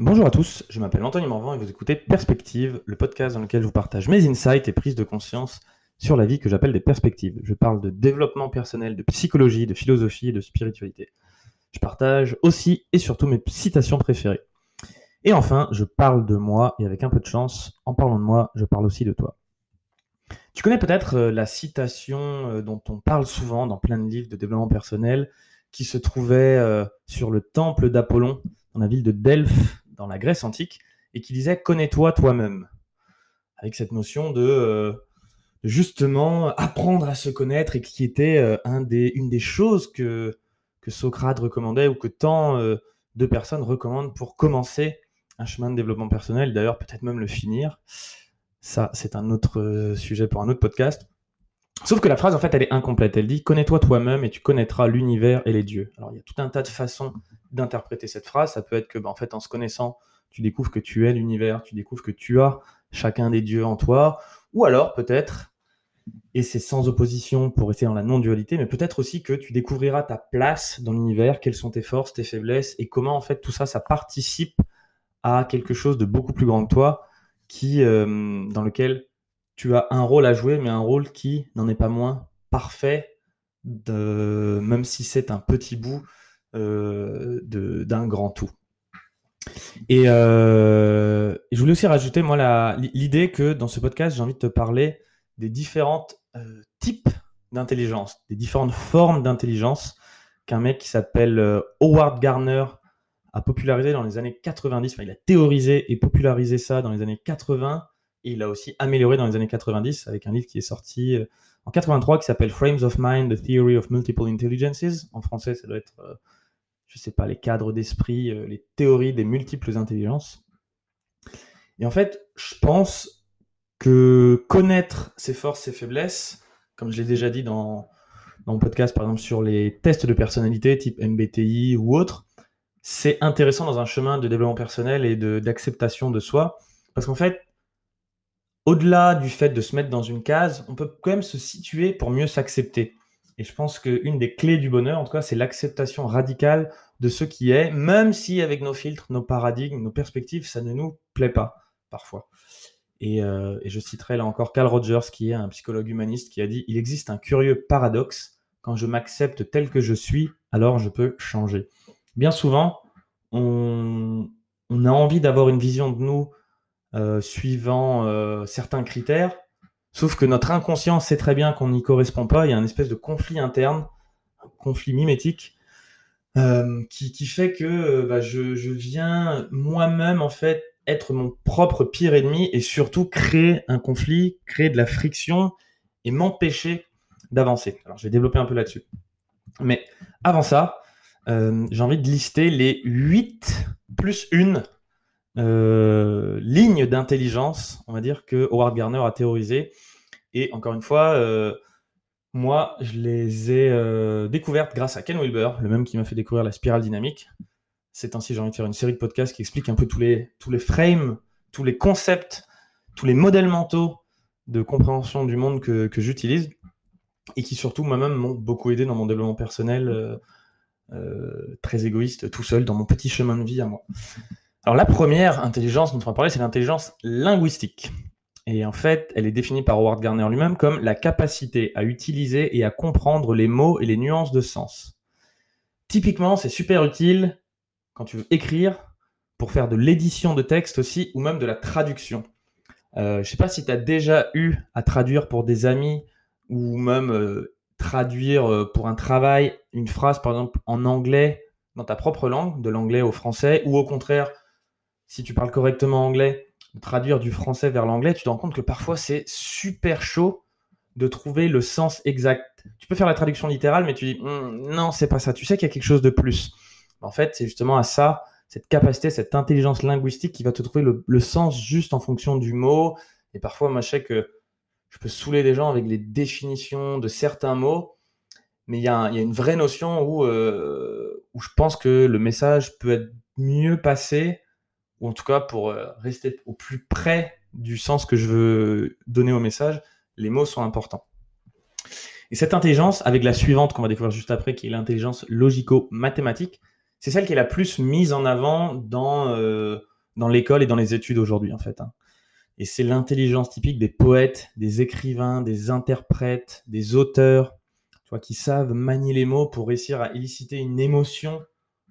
Bonjour à tous, je m'appelle Anthony Morvan et vous écoutez Perspective, le podcast dans lequel je vous partage mes insights et prises de conscience sur la vie que j'appelle des perspectives. Je parle de développement personnel, de psychologie, de philosophie et de spiritualité. Je partage aussi et surtout mes citations préférées. Et enfin, je parle de moi et avec un peu de chance, en parlant de moi, je parle aussi de toi. Tu connais peut-être euh, la citation euh, dont on parle souvent dans plein de livres de développement personnel qui se trouvait euh, sur le temple d'Apollon dans la ville de Delphes dans la Grèce antique et qui disait connais-toi toi-même avec cette notion de justement apprendre à se connaître et qui était des, une des choses que, Socrate recommandait ou que tant de personnes recommandent pour commencer un chemin de développement personnel, d'ailleurs peut-être même le finir. Ça, c'est un autre euh, sujet pour un autre podcast. Sauf que la phrase, en fait, elle est incomplète. Elle dit Connais-toi toi-même et tu connaîtras l'univers et les dieux. Alors, il y a tout un tas de façons d'interpréter cette phrase. Ça peut être que, bah, en fait, en se connaissant, tu découvres que tu es l'univers, tu découvres que tu as chacun des dieux en toi. Ou alors, peut-être, et c'est sans opposition pour rester dans la non-dualité, mais peut-être aussi que tu découvriras ta place dans l'univers, quelles sont tes forces, tes faiblesses, et comment, en fait, tout ça, ça participe à quelque chose de beaucoup plus grand que toi qui, euh, dans lequel tu as un rôle à jouer, mais un rôle qui n'en est pas moins parfait, même si c'est un petit bout euh, d'un grand tout. Et euh, je voulais aussi rajouter, moi, l'idée que dans ce podcast, j'ai envie de te parler des différents types d'intelligence, des différentes formes d'intelligence qu'un mec qui s'appelle Howard Garner a popularisé dans les années 90, enfin il a théorisé et popularisé ça dans les années 80, il a aussi amélioré dans les années 90 avec un livre qui est sorti euh, en 83 qui s'appelle Frames of Mind, The Theory of Multiple Intelligences. En français, ça doit être, je euh, je sais pas, les cadres d'esprit, euh, les théories des multiples intelligences. Et en fait, je pense que connaître ses forces, ses faiblesses, comme je l'ai déjà dit dans, dans mon podcast, par exemple, sur les tests de personnalité type MBTI ou autre, c'est intéressant dans un chemin de développement personnel et d'acceptation de, soi. Parce qu'en fait, au-delà du fait de se mettre dans une case, on peut quand même se situer pour mieux s'accepter. Et je pense qu'une des clés du bonheur, en tout cas, c'est l'acceptation radicale de ce qui est, même si avec nos filtres, nos paradigmes, nos perspectives, ça ne nous plaît pas parfois. Et, euh, je citerai là encore Carl Rogers, qui est un psychologue humaniste, qui a dit Il existe un curieux paradoxe. Quand je m'accepte tel que je suis, alors je peux changer bien souvent, on, a envie d'avoir une vision de nous euh, suivant euh, certains critères, sauf que notre inconscient sait très bien qu'on n'y correspond pas. Il y a un espèce de conflit interne, un conflit mimétique, euh, qui, fait que bah, je, viens moi-même en fait être mon propre pire ennemi et surtout créer un conflit, créer de la friction et m'empêcher d'avancer. Alors je vais développer un peu là-dessus. Mais avant ça, j'ai envie de lister les 8 plus 1 euh, lignes d'intelligence, on va dire, que Howard Gardner a théorisé. Et encore une fois, euh, moi, je les ai découvertes grâce à Ken Wilber, le même qui m'a fait découvrir la spirale dynamique. C'est ainsi, j'ai envie de faire une série de podcasts qui expliquent un peu tous les, tous les frames, tous les concepts, tous les modèles mentaux de compréhension du monde que, que j'utilise et qui surtout moi-même m'ont beaucoup aidé dans mon développement personnel euh, très égoïste tout seul dans mon petit chemin de vie à moi. Alors la première intelligence dont on va parler, c'est l'intelligence linguistique. Et en fait, elle est définie par Howard Gardner lui-même comme la capacité à utiliser et à comprendre les mots et les nuances de sens. Typiquement, c'est super utile quand tu veux écrire, pour faire de l'édition de texte aussi, ou même de la traduction. Euh, je ne sais pas si tu as déjà eu à traduire pour des amis ou même euh, traduire euh, pour un travail une phrase, par exemple, en anglais dans ta propre langue, de l'anglais au français, ou au contraire, si tu parles correctement anglais, traduire du français vers l'anglais, tu te rends compte que parfois c'est super chaud de trouver le sens exact. Tu peux faire la traduction littérale, mais tu dis hum, non, c'est pas ça. Tu sais qu'il y a quelque chose de plus. En fait, c'est justement à ça, cette capacité, cette intelligence linguistique qui va te trouver le, sens juste en fonction du mot. Et parfois, moi, je sais que je peux saouler des gens avec les définitions de certains mots, mais il y, a une vraie notion euh, où je pense que le message peut être mieux passé, en tout cas pour euh, rester au plus près du sens que je veux donner au message, les mots sont importants. Et cette intelligence, avec la suivante qu'on va découvrir juste après, qui est l'intelligence logico-mathématique, c'est celle qui est la plus mise en avant dans, euh, dans l'école et dans les études aujourd'hui, en fait. Hein. Et c'est l'intelligence typique des poètes, des écrivains, des interprètes, des auteurs, tu vois, qui savent manier les mots pour réussir à éliciter une émotion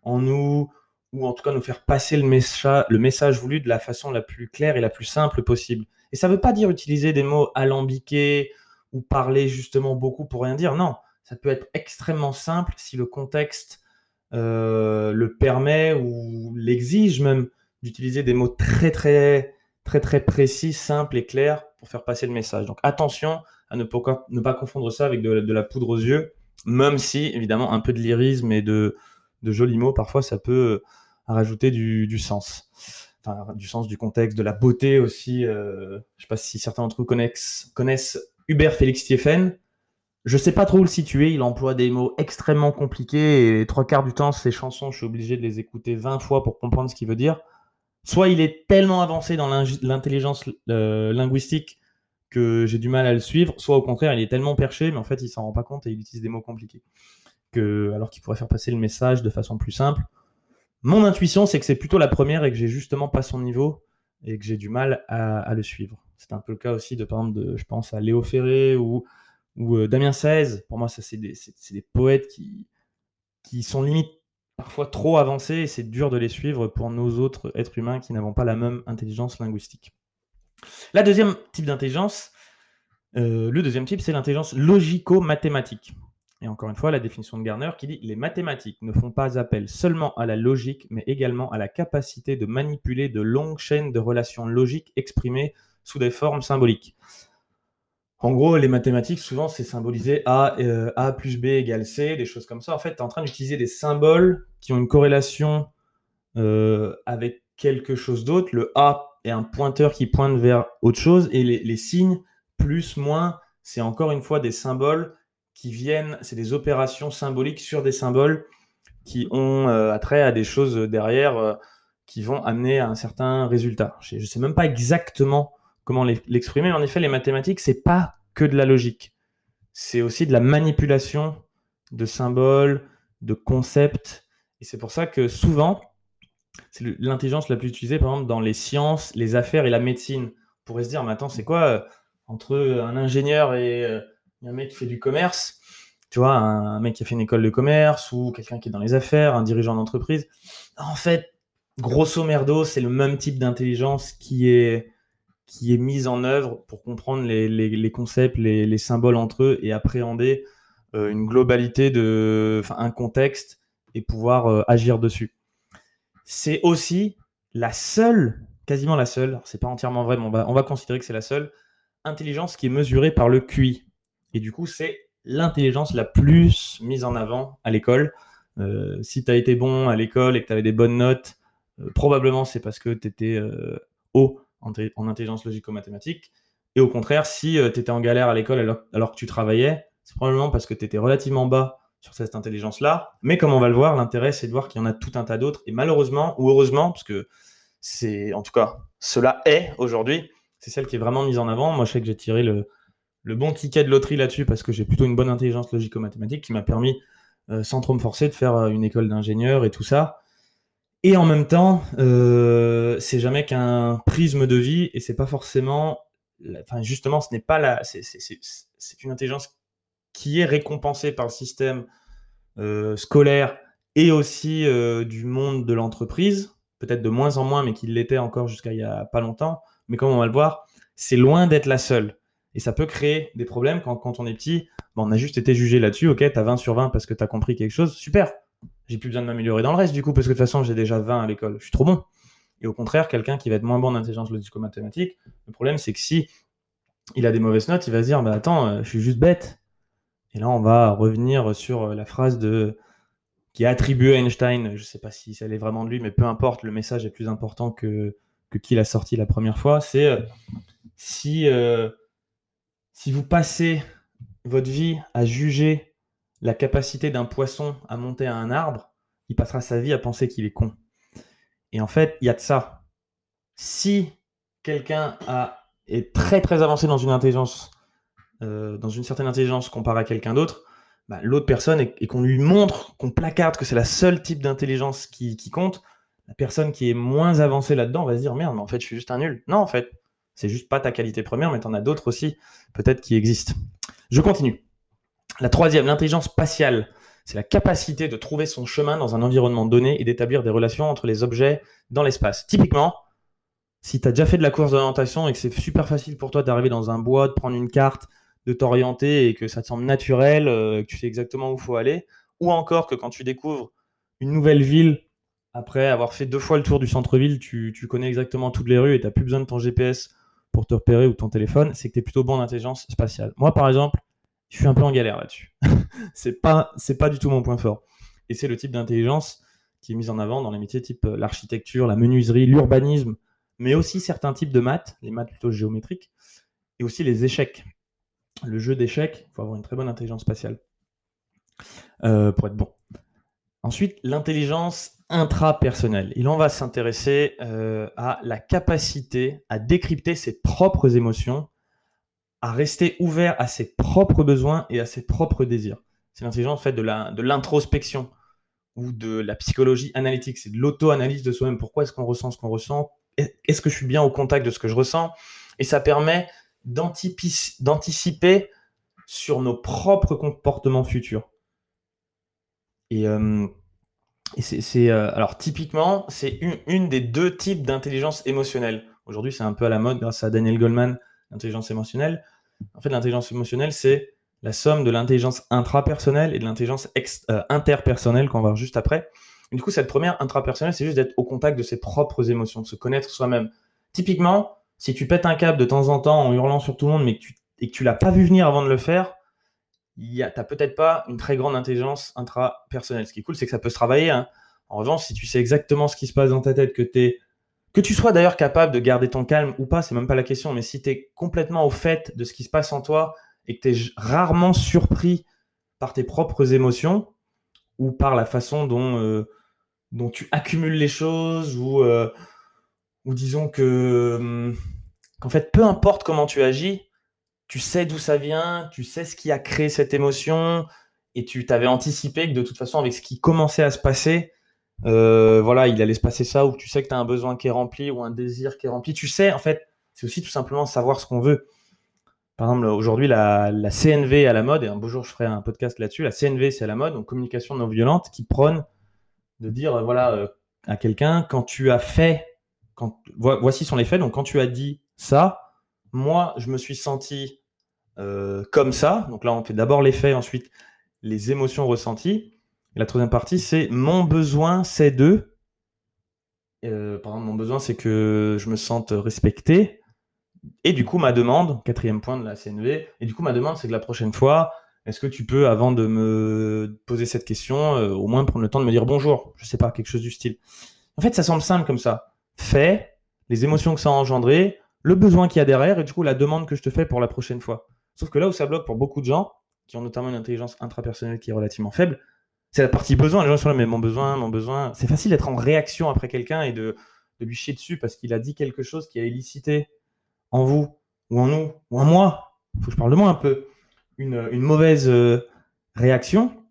en nous, ou en tout cas nous faire passer le, message, le message voulu de la façon la plus claire et la plus simple possible. Et ça ne veut pas dire utiliser des mots alambiqués ou parler justement beaucoup pour rien dire. Non, ça peut être extrêmement simple si le contexte euh, le permet ou l'exige même d'utiliser des mots très très très très précis, simples et clairs pour faire passer le message. Donc attention à ne pas, ne pas confondre ça avec de, la poudre aux yeux, même si évidemment un peu de lyrisme et de, de jolis mots parfois ça peut euh, rajouter du, sens. Enfin, du sens du contexte, de la beauté aussi. Euh, je ne sais pas si certains d'entre vous connaissent, Hubert Félix Stieffen. Je sais pas trop où le situer, il emploie des mots extrêmement compliqués et trois quarts du temps, ses chansons, je suis obligé de les écouter 20 fois pour comprendre ce qu'il veut dire. Soit il est tellement avancé dans l'intelligence euh, linguistique que j'ai du mal à le suivre, soit au contraire, il est tellement perché, mais en fait, il s'en rend pas compte et il utilise des mots compliqués. Alors qu'il pourrait faire passer le message de façon plus simple. Mon intuition, c'est que c'est plutôt la première et que j'ai justement pas son niveau et que j'ai du mal à, le suivre. C'est un peu le cas aussi de, par exemple, de, je pense à Léo Ferré ou euh, Damien XVI, pour moi, ça c'est des, poètes qui, sont limite parfois trop avancés et c'est dur de les suivre pour nos autres êtres humains qui n'avons pas la même intelligence linguistique. La deuxième type d'intelligence, euh, le deuxième type, c'est l'intelligence logico-mathématique. Et encore une fois, la définition de Garner qui dit les mathématiques ne font pas appel seulement à la logique, mais également à la capacité de manipuler de longues chaînes de relations logiques exprimées sous des formes symboliques. En gros, les mathématiques, souvent, c'est symbolisé A, euh, A plus B égale C, des choses comme ça. En fait, tu es en train d'utiliser des symboles qui ont une corrélation euh, avec quelque chose d'autre. Le A est un pointeur qui pointe vers autre chose, et les, signes, plus, moins, c'est encore une fois des symboles qui viennent, c'est des opérations symboliques sur des symboles qui ont euh, attrait à des choses derrière qui vont amener à un certain résultat. Je ne sais même pas exactement comment l'exprimer. En effet, les mathématiques, c'est pas que de la logique. C'est aussi de la manipulation de symboles, de concepts. Et c'est pour ça que souvent, c'est l'intelligence la plus utilisée, par exemple, dans les sciences, les affaires et la médecine. On pourrait se dire, mais attends, c'est quoi euh, entre un ingénieur et un mec qui fait du commerce tu vois, un mec qui a fait une école de commerce ou quelqu'un qui est dans les affaires, un dirigeant d'entreprise. En fait, grosso merdo, c'est le même type d'intelligence qui est qui est mise en œuvre pour comprendre les, concepts, les, symboles entre eux et appréhender euh, une globalité de, un contexte et pouvoir euh, agir dessus. C'est aussi la seule, quasiment la seule, c'est pas entièrement vrai, mais on va, on va considérer que c'est la seule intelligence qui est mesurée par le QI. Et du coup, c'est l'intelligence la plus mise en avant à l'école. Euh, si tu as été bon à l'école et que tu avais des bonnes notes, probablement c'est parce que tu étais haut en, intelligence logico-mathématique. Et au contraire, si euh, tu étais en galère à l'école alors, que tu travaillais, c'est probablement parce que tu étais relativement bas sur cette intelligence-là. Mais comme on va le voir, l'intérêt, c'est de voir qu'il y en a tout un tas d'autres. Et malheureusement, ou heureusement, parce que c'est, en tout cas, cela est aujourd'hui, c'est celle qui est vraiment mise en avant. Moi, je sais que j'ai tiré le, bon ticket de loterie là-dessus parce que j'ai plutôt une bonne intelligence logico-mathématique qui m'a permis, euh, sans trop me forcer, de faire euh, une école d'ingénieur et tout ça. Et en même temps, euh, c'est jamais qu'un prisme de vie et c'est pas forcément. Enfin, justement, ce n'est pas la. C'est une intelligence qui est récompensée par le système scolaire et aussi du monde de l'entreprise, peut-être de moins en moins, mais qui l'était encore jusqu'à il y a pas longtemps. Mais comme on va le voir, c'est loin d'être la seule. Et ça peut créer des problèmes quand, quand on est petit. On a juste été jugé là-dessus. Ok, tu as 20 sur 20 parce que tu as compris quelque chose. Super j'ai plus besoin de m'améliorer dans le reste du coup, parce que de toute façon, j'ai déjà 20 à l'école. Je suis trop bon. Et au contraire, quelqu'un qui va être moins bon en intelligence logico-mathématique, le problème, c'est que si il a des mauvaises notes, il va se dire, bah attends, euh, je suis juste bête. Et là, on va revenir sur euh, la phrase de qui est attribuée à Einstein. Je sais pas si ça est vraiment de lui, mais peu importe, le message est plus important que, que qui l'a sorti la première fois. C'est euh, si, si vous passez votre vie à juger la capacité d'un poisson à monter à un arbre, il passera sa vie à penser qu'il est con. Et en fait, il y a de ça. Si quelqu'un est très très avancé dans une intelligence, euh, dans une certaine intelligence comparé à quelqu'un d'autre, bah, l'autre personne et, qu'on lui montre, qu'on placarde que c'est la seule type d'intelligence qui, compte, la personne qui est moins avancée là-dedans va se dire merde, mais en fait, je suis juste un nul. Non, en fait, c'est juste pas ta qualité première, mais tu en as d'autres aussi, peut-être qui existent. Je continue. La troisième, l'intelligence spatiale. C'est la capacité de trouver son chemin dans un environnement donné et d'établir des relations entre les objets dans l'espace. Typiquement, si tu as déjà fait de la course d'orientation et que c'est super facile pour toi d'arriver dans un bois, de prendre une carte, de t'orienter et que ça te semble naturel, euh, que tu sais exactement où il faut aller, ou encore que quand tu découvres une nouvelle ville, après avoir fait deux fois le tour du centre-ville, tu, connais exactement toutes les rues et tu n'as plus besoin de ton GPS pour te repérer ou ton téléphone, c'est que tu es plutôt bon en intelligence spatiale. Moi, par exemple, je suis un peu en galère là-dessus. c'est pas, pas du tout mon point fort. Et c'est le type d'intelligence qui est mise en avant dans les métiers type euh, l'architecture, la menuiserie, l'urbanisme, mais aussi certains types de maths, les maths plutôt géométriques, et aussi les échecs le jeu d'échecs, il faut avoir une très bonne intelligence spatiale euh, pour être bon. Ensuite, l'intelligence intrapersonnelle. Il en va s'intéresser euh, à la capacité à décrypter ses propres émotions, à rester ouvert à ses propres besoins et à ses propres désirs. C'est l'intelligence en fait de l'introspection ou de la psychologie analytique. C'est de l'auto-analyse de soi-même. Pourquoi est-ce qu'on ressent ce qu'on ressent? Est-ce que je suis bien au contact de ce que je ressens? Et ça permet d'anticiper sur nos propres comportements futurs. Et, euh, euh, alors typiquement, c'est une, des deux types d'intelligence émotionnelle. Aujourd'hui, c'est un peu à la mode grâce à Daniel Goldman, l'intelligence émotionnelle. En fait, l'intelligence émotionnelle, c'est la somme de l'intelligence intrapersonnelle et de l'intelligence euh, interpersonnelle qu'on va voir juste après. du coup, cette première intrapersonnelle, c'est juste d'être au contact de ses propres émotions, de se connaître soi-même. Typiquement, si tu pètes un câble de temps en temps en hurlant sur tout le monde, mais que tu, et tu l'as pas vu venir avant de le faire, tu n'as peut-être pas une très grande intelligence intrapersonnelle. Ce qui est cool, c'est que ça peut se travailler. Hein. En revanche, si tu sais exactement ce qui se passe dans ta tête, que es, que tu sois d'ailleurs capable de garder ton calme ou pas, c'est même pas la question, mais si tu es complètement au fait de ce qui se passe en toi et que tu es rarement surpris par tes propres émotions ou par la façon dont, euh, dont tu accumules les choses ou, euh, ou disons que hum, qu'en fait, peu importe comment tu agis, tu sais d'où ça vient, tu sais ce qui a créé cette émotion, et tu t'avais anticipé que de toute façon, avec ce qui commençait à se passer, euh, voilà, il allait se passer ça, ou tu sais que tu as un besoin qui est rempli, ou un désir qui est rempli. Tu sais, en fait, c'est aussi tout simplement savoir ce qu'on veut. Par exemple, aujourd'hui, la, CNV est à la mode, et un beau jour, je ferai un podcast là-dessus. La CNV, c'est à la mode, donc communication non violente, qui prône de dire, voilà, euh, à quelqu'un, quand tu as fait, quand, voici sont les faits, donc quand tu as dit ça, moi, je me suis senti euh, comme ça. Donc là, on fait d'abord les faits, ensuite les émotions ressenties. La troisième partie, c'est mon besoin, c'est de. Euh, par exemple, mon besoin, c'est que je me sente respecté. Et du coup, ma demande, quatrième point de la CNV, et du coup, ma demande, c'est que la prochaine fois, est-ce que tu peux, avant de me poser cette question, euh, au moins prendre le temps de me dire bonjour Je sais pas, quelque chose du style. En fait, ça semble simple comme ça. Fait, les émotions que ça a engendré, le besoin qu'il y a derrière et du coup la demande que je te fais pour la prochaine fois. Sauf que là où ça bloque pour beaucoup de gens, qui ont notamment une intelligence intrapersonnelle qui est relativement faible, c'est la partie besoin. Les gens sont là, mais mon besoin, mon besoin. C'est facile d'être en réaction après quelqu'un et de, lui chier dessus parce qu'il a dit quelque chose qui a élicité en vous, ou en nous, ou en moi, faut que je parle de moi un peu, une, mauvaise euh, réaction.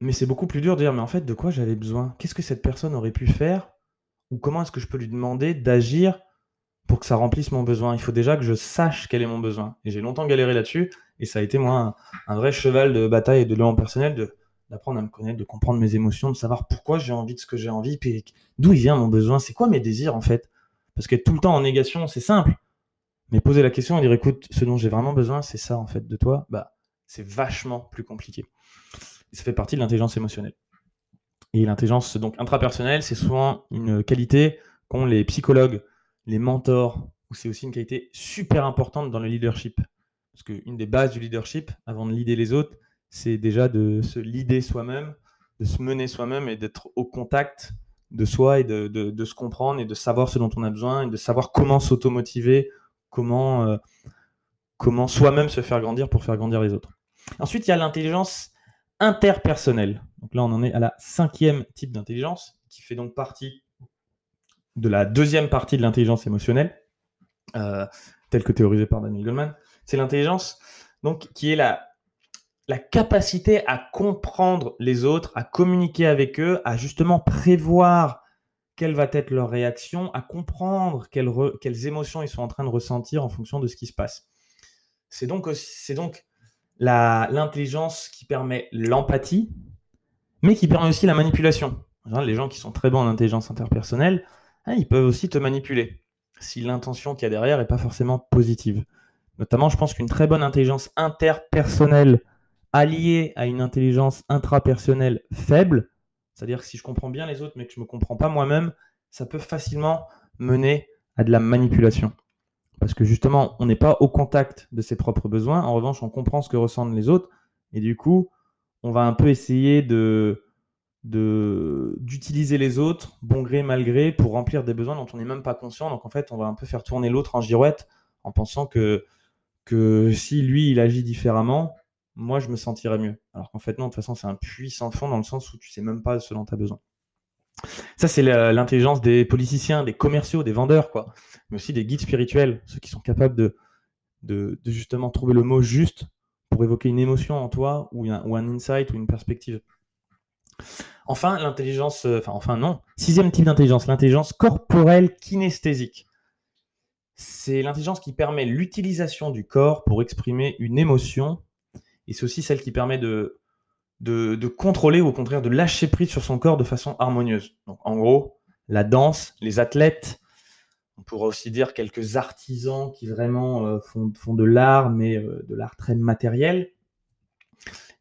Mais c'est beaucoup plus dur de dire, mais en fait, de quoi j'avais besoin? Qu'est-ce que cette personne aurait pu faire? Ou comment est-ce que je peux lui demander d'agir pour que ça remplisse mon besoin. Il faut déjà que je sache quel est mon besoin. Et j'ai longtemps galéré là-dessus. Et ça a été, moi, un, vrai cheval de bataille et de l'élan personnel de, d'apprendre à me connaître, de comprendre mes émotions, de savoir pourquoi j'ai envie de ce que j'ai envie, puis d'où il vient mon besoin. C'est quoi mes désirs, en fait? Parce qu'être tout le temps en négation, c'est simple. Mais poser la question et dire, écoute, ce dont j'ai vraiment besoin, c'est ça, en fait, de toi, bah, c'est vachement plus compliqué. ça fait partie de l'intelligence émotionnelle. Et l'intelligence donc intrapersonnelle, c'est souvent une qualité qu'ont les psychologues les mentors, où c'est aussi une qualité super importante dans le leadership. Parce qu'une des bases du leadership, avant de leader les autres, c'est déjà de se leader soi-même, de se mener soi-même et d'être au contact de soi et de, se comprendre et de savoir ce dont on a besoin et de savoir comment s'automotiver, comment, euh, comment soi-même se faire grandir pour faire grandir les autres. Ensuite, il y a l'intelligence interpersonnelle. Donc là, on en est à la cinquième type d'intelligence qui fait donc partie de la deuxième partie de l'intelligence émotionnelle, euh, telle que théorisée par Daniel Goleman, c'est l'intelligence donc qui est la, la capacité à comprendre les autres, à communiquer avec eux, à justement prévoir quelle va être leur réaction, à comprendre quelles, quelles émotions ils sont en train de ressentir en fonction de ce qui se passe. C'est donc, c'est donc l'intelligence qui permet l'empathie, mais qui permet aussi la manipulation. Les gens qui sont très bons en intelligence interpersonnelle, hein, ils peuvent aussi te manipuler si l'intention qu'il y a derrière n'est pas forcément positive. Notamment, je pense qu'une très bonne intelligence interpersonnelle alliée à une intelligence intrapersonnelle faible, c'est-à-dire que si je comprends bien les autres mais que je ne me comprends pas moi-même, ça peut facilement mener à de la manipulation. Parce que justement, on n'est pas au contact de ses propres besoins. En revanche, on comprend ce que ressentent les autres. Et du coup, on va un peu essayer de d'utiliser les autres, bon gré, mal gré, pour remplir des besoins dont on n'est même pas conscient. Donc en fait, on va un peu faire tourner l'autre en girouette en pensant que, que si lui, il agit différemment, moi, je me sentirais mieux. Alors qu'en fait, non, de toute façon, c'est un puits sans fond dans le sens où tu sais même pas ce dont tu as besoin. Ça, c'est l'intelligence des politiciens, des commerciaux, des vendeurs, quoi. Mais aussi des guides spirituels, ceux qui sont capables de, de, justement trouver le mot juste pour évoquer une émotion en toi ou un, ou un insight ou une perspective. Enfin, l'intelligence, euh, enfin, non, sixième type d'intelligence, l'intelligence corporelle kinesthésique. C'est l'intelligence qui permet l'utilisation du corps pour exprimer une émotion, et c'est aussi celle qui permet de, de, contrôler ou au contraire de lâcher prise sur son corps de façon harmonieuse. Donc en gros, la danse, les athlètes, on pourrait aussi dire quelques artisans qui vraiment euh, font, font, de l'art, mais euh, de l'art très matériel.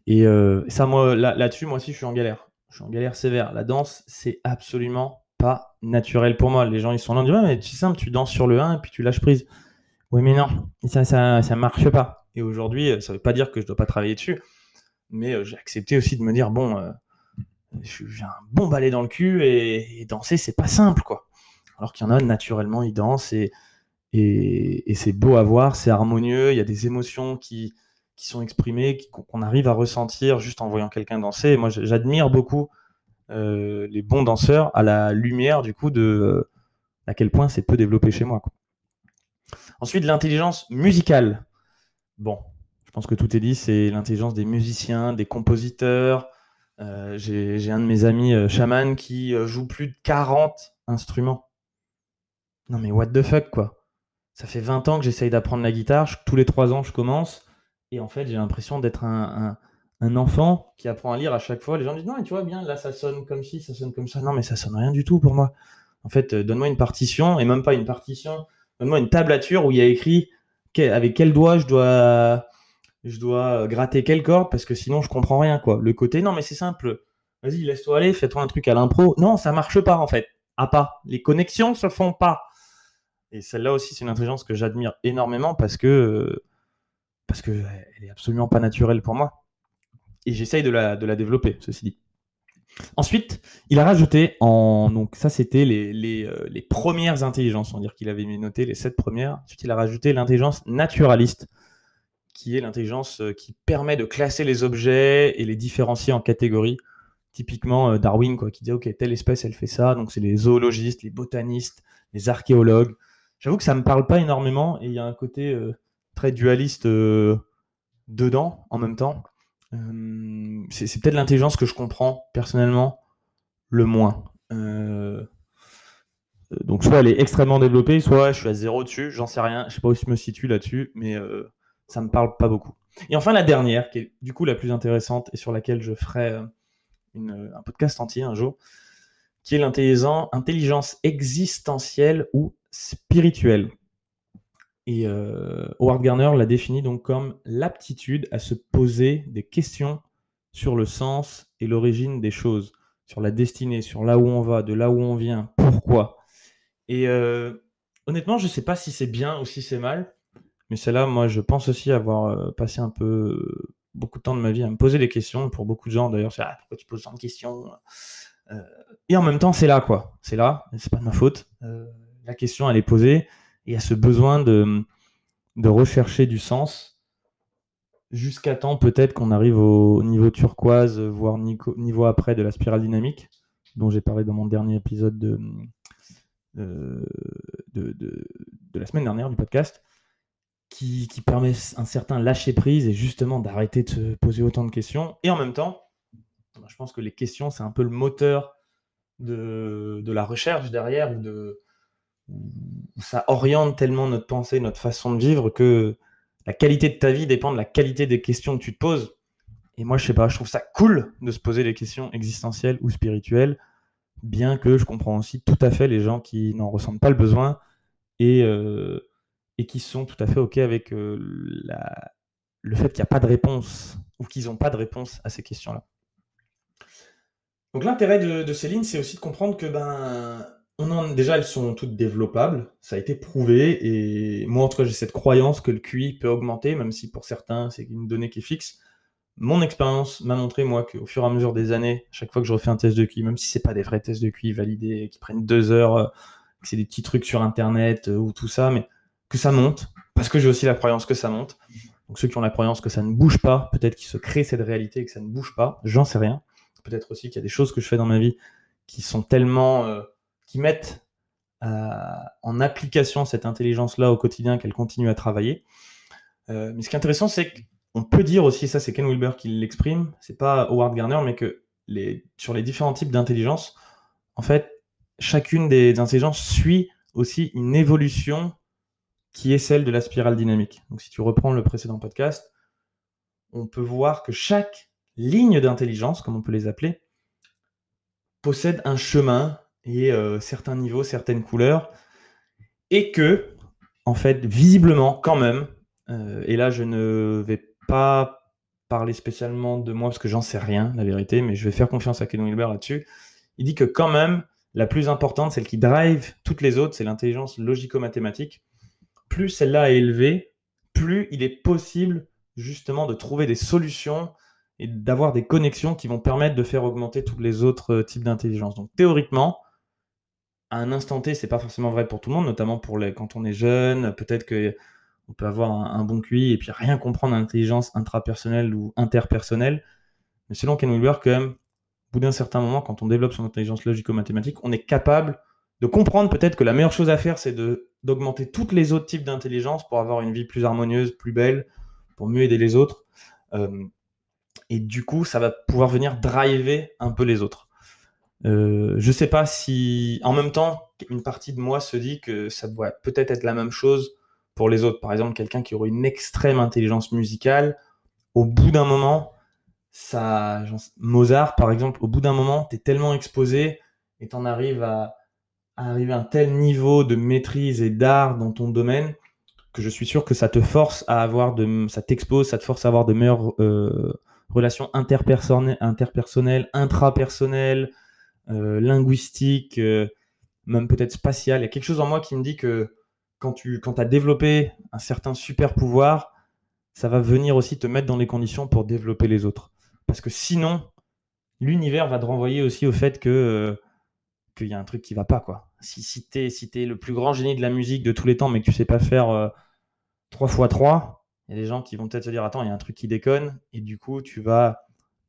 Et ça, moi, là-dessus, moi aussi, je suis en galère je suis en galère sévère. La danse, c'est absolument pas naturel pour moi. Les gens, ils sont là, ils disent, ouais, mais c'est simple, tu danses sur le 1 et puis tu lâches prise. Oui, mais non, ça, ça, ça marche pas. Et aujourd'hui, euh, ça veut pas dire que je dois pas travailler dessus, mais euh, j'ai accepté aussi de me dire, bon, euh, j'ai un bon balai dans le cul et, danser, c'est pas simple, quoi. Alors qu'il y en a, naturellement, ils dansent et, et, et c'est beau à voir, c'est harmonieux, il y a des émotions qui, qui sont exprimés, qu'on arrive à ressentir juste en voyant quelqu'un danser. moi, j'admire beaucoup euh, les bons danseurs à la lumière du coup de euh, à quel point c'est peu développé chez moi. Ensuite, l'intelligence musicale. Bon, je pense que tout est dit, c'est l'intelligence des musiciens, des compositeurs. Euh, j'ai un de mes amis chaman qui joue plus de 40 instruments. Non mais what the fuck quoi. Ça fait 20 ans que j'essaye d'apprendre la guitare, tous les 3 ans je commence. Et en fait, j'ai l'impression d'être un, enfant qui apprend à lire à chaque fois. Les gens disent non, mais tu vois bien, là ça sonne comme ci, ça sonne comme ça. Non, mais ça sonne rien du tout pour moi. En fait, euh, donne-moi une partition, et même pas une partition, donne-moi une tablature où il y a écrit avec quel doigt je dois, euh, gratter quelle corde, parce que sinon je comprends rien. quoi. Le côté, non, mais c'est simple. Vas-y, laisse-toi aller, fais-toi un truc à l'impro. Non, ça marche pas en fait. À pas. Les connexions se font pas. Et celle-là aussi, c'est une intelligence que j'admire énormément parce que euh, parce qu'elle est absolument pas naturelle pour moi. Et j'essaye de la, de la développer, ceci dit. Ensuite, il a rajouté en. Donc, ça, c'était les, les, euh, les, premières intelligences. On va dire qu'il avait noté les sept premières. Ensuite, il a rajouté l'intelligence naturaliste, qui est l'intelligence euh, qui permet de classer les objets et les différencier en catégories. Typiquement, euh, Darwin, quoi, qui dit OK, telle espèce, elle fait ça. Donc, c'est les zoologistes, les botanistes, les archéologues. J'avoue que ça ne me parle pas énormément et il y a un côté très dualiste euh, dedans en même temps. Euh, c'est peut-être l'intelligence que je comprends personnellement le moins. Euh, donc soit elle est extrêmement développée, soit je suis à zéro dessus, j'en sais rien, je sais pas où je me situe là-dessus, mais ça me parle pas beaucoup. Et enfin la dernière, qui est du coup la plus intéressante et sur laquelle je ferai un podcast entier un jour, qui est l'intelligence existentielle ou spirituelle. Et euh, Howard Gardner l'a défini donc comme l'aptitude à se poser des questions sur le sens et l'origine des choses, sur la destinée, sur là où on va, de là où on vient, pourquoi. Et euh, honnêtement, je ne sais pas si c'est bien ou si c'est mal, mais c'est là, moi, je pense aussi avoir euh, passé un peu beaucoup de temps de ma vie à me poser des questions. Pour beaucoup de gens, d'ailleurs, c'est ah, pourquoi tu poses tant de questions Et en même temps, c'est là, quoi. C'est là, c'est pas de ma faute. la question, elle est posée et à ce besoin de, de rechercher du sens jusqu'à temps peut-être qu'on arrive au niveau turquoise, voire niveau après de la spirale dynamique, dont j'ai parlé dans mon dernier épisode de, euh, de, de, la semaine dernière du podcast, qui, permet un certain lâcher prise et justement d'arrêter de se poser autant de questions. Et en même temps, je pense que les questions, c'est un peu le moteur de, la recherche derrière, ou de, ça oriente tellement notre pensée, notre façon de vivre, que la qualité de ta vie dépend de la qualité des questions que tu te poses. Et moi, je sais pas, je trouve ça cool de se poser des questions existentielles ou spirituelles, bien que je comprends aussi tout à fait les gens qui n'en ressentent pas le besoin et, euh, qui sont tout à fait OK avec euh, le fait qu'il n'y a pas de réponse ou qu'ils n'ont pas de réponse à ces questions-là. Donc l'intérêt de, ces lignes, c'est aussi de comprendre que ben, déjà, elles sont toutes développables, ça a été prouvé, et moi, en tout cas, j'ai cette croyance que le QI peut augmenter, même si pour certains, c'est une donnée qui est fixe. Mon expérience m'a montré, moi, qu'au fur et à mesure des années, chaque fois que je refais un test de QI, même si c'est pas des vrais tests de QI validés, qui prennent deux heures, euh, que c'est des petits trucs sur Internet euh, ou tout ça, mais que ça monte, parce que j'ai aussi la croyance que ça monte. Donc ceux qui ont la croyance que ça ne bouge pas, peut-être qu'ils se créent cette réalité et que ça ne bouge pas, j'en sais rien. Peut-être aussi qu'il y a des choses que je fais dans ma vie qui sont tellement... Euh, qui mettent en application cette intelligence-là au quotidien qu'elle continue à travailler. mais ce qui est intéressant, c'est que on peut dire aussi, ça c'est Ken Wilber qui l'exprime, c'est pas Howard Gardner, mais que sur les différents types d'intelligence, en fait, chacune des intelligences suit aussi une évolution qui est celle de la spirale dynamique. Donc si tu reprends le précédent podcast, on peut voir que chaque ligne d'intelligence, comme on peut les appeler, possède un chemin et euh, certains niveaux, certaines couleurs, et que, en fait, visiblement, quand même, euh, et là je ne vais pas parler spécialement de moi parce que j'en sais rien, la vérité, mais je vais faire confiance à Ken Wilber là-dessus. Il dit que quand même, la plus importante, celle qui drive toutes les autres, c'est l'intelligence logico-mathématique. Plus celle-là est élevée, plus il est possible justement de trouver des solutions et d'avoir des connexions qui vont permettre de faire augmenter tous les autres euh, types d'intelligence. Donc théoriquement, à un instant T, c'est pas forcément vrai pour tout le monde, notamment pour les, quand on est jeune. Peut-être que on peut avoir un, bon QI et puis rien comprendre à l'intelligence intrapersonnelle ou interpersonnelle. Mais selon Ken Wilber, quand même, au bout d'un certain moment, quand on développe son intelligence logico-mathématique, on est capable de comprendre peut-être que la meilleure chose à faire, c'est d'augmenter tous les autres types d'intelligence pour avoir une vie plus harmonieuse, plus belle, pour mieux aider les autres. Euh, et du coup, ça va pouvoir venir driver un peu les autres. Euh, je sais pas si, en même temps, une partie de moi se dit que ça doit peut-être être la même chose pour les autres. Par exemple, quelqu'un qui aurait une extrême intelligence musicale, au bout d'un moment, ça, Mozart, par exemple, au bout d'un moment, tu es tellement exposé et tu en arrives à, arriver à un tel niveau de maîtrise et d'art dans ton domaine que je suis sûr que ça te force à avoir de, ça t'expose, ça te force à avoir de meilleures euh, relations interpersonnelles, interpersonnelles, intrapersonnelles, euh, linguistiques, euh, même peut-être spatiales. Il y a quelque chose en moi qui me dit que quand tu quand as développé un certain super pouvoir, ça va venir aussi te mettre dans les conditions pour développer les autres. Parce que sinon, l'univers va te renvoyer aussi au fait que euh, qu'il y a un truc qui va pas quoi. Si si si es le plus grand génie de la musique de tous les temps, mais que tu sais pas faire 3 x 3, il y a des gens qui vont peut-être se dire attends, il y a un truc qui déconne, et du coup tu vas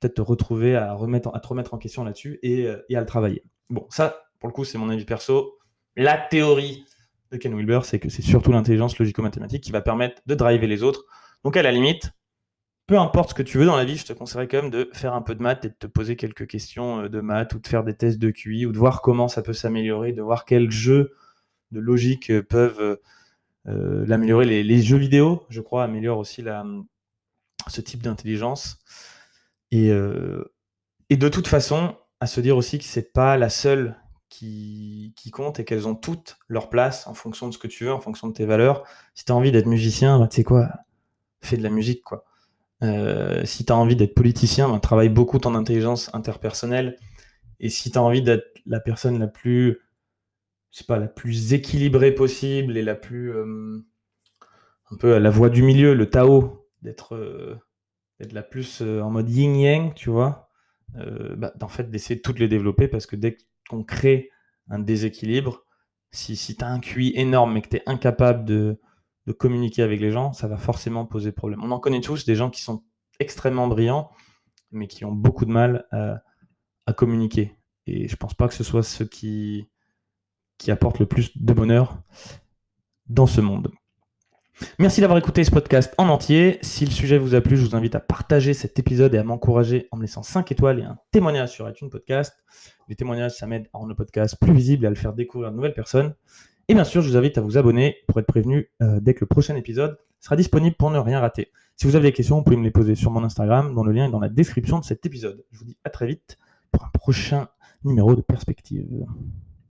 te retrouver à, remettre, à te remettre en question là-dessus et, euh, et à le travailler. Bon, ça, pour le coup, c'est mon avis perso. La théorie de Ken Wilber, c'est que c'est surtout l'intelligence logico-mathématique qui va permettre de driver les autres. Donc à la limite, peu importe ce que tu veux dans la vie, je te conseillerais quand même de faire un peu de maths et de te poser quelques questions euh, de maths ou de faire des tests de QI ou de voir comment ça peut s'améliorer, de voir quels jeux de logique peuvent euh, l'améliorer. Les, jeux vidéo, je crois, améliorent aussi ce type d'intelligence. Et, et de toute façon, à se dire aussi que c'est pas la seule qui, compte et qu'elles ont toutes leur place en fonction de ce que tu veux, en fonction de tes valeurs. Si tu as envie d'être musicien, bah, tu sais quoi, fais de la musique, quoi. Euh, si tu as envie d'être politicien, bah, travaille beaucoup ton intelligence interpersonnelle. Et si tu as envie d'être la personne la plus, je sais pas, la plus équilibrée possible et la plus, euh, un peu à la voie du milieu, le Tao, d'être euh, la plus en mode yin-yang, tu vois, bah, en fait, d'essayer de toutes les développer parce que dès qu'on crée un déséquilibre. Si, si tu as un QI énorme mais que tu es incapable de, communiquer avec les gens, ça va forcément poser problème. On en connaît tous des gens qui sont extrêmement brillants, mais qui ont beaucoup de mal à, communiquer. Et je pense pas que ce soit ceux qui, qui apportent le plus de bonheur dans ce monde. Merci d'avoir écouté ce podcast en entier. Si le sujet vous a plu, je vous invite à partager cet épisode et à m'encourager en me laissant 5 étoiles et un témoignage sur iTunes Podcast. Les témoignages, ça m'aide à rendre le podcast plus visible et à le faire découvrir à de nouvelles personnes. Et bien sûr, je vous invite à vous abonner pour être prévenu euh, dès que le prochain épisode sera disponible pour ne rien rater. Si vous avez des questions, vous pouvez me les poser sur mon Instagram, dont le lien est dans la description de cet épisode. Je vous dis à très vite pour un prochain numéro de Perspective.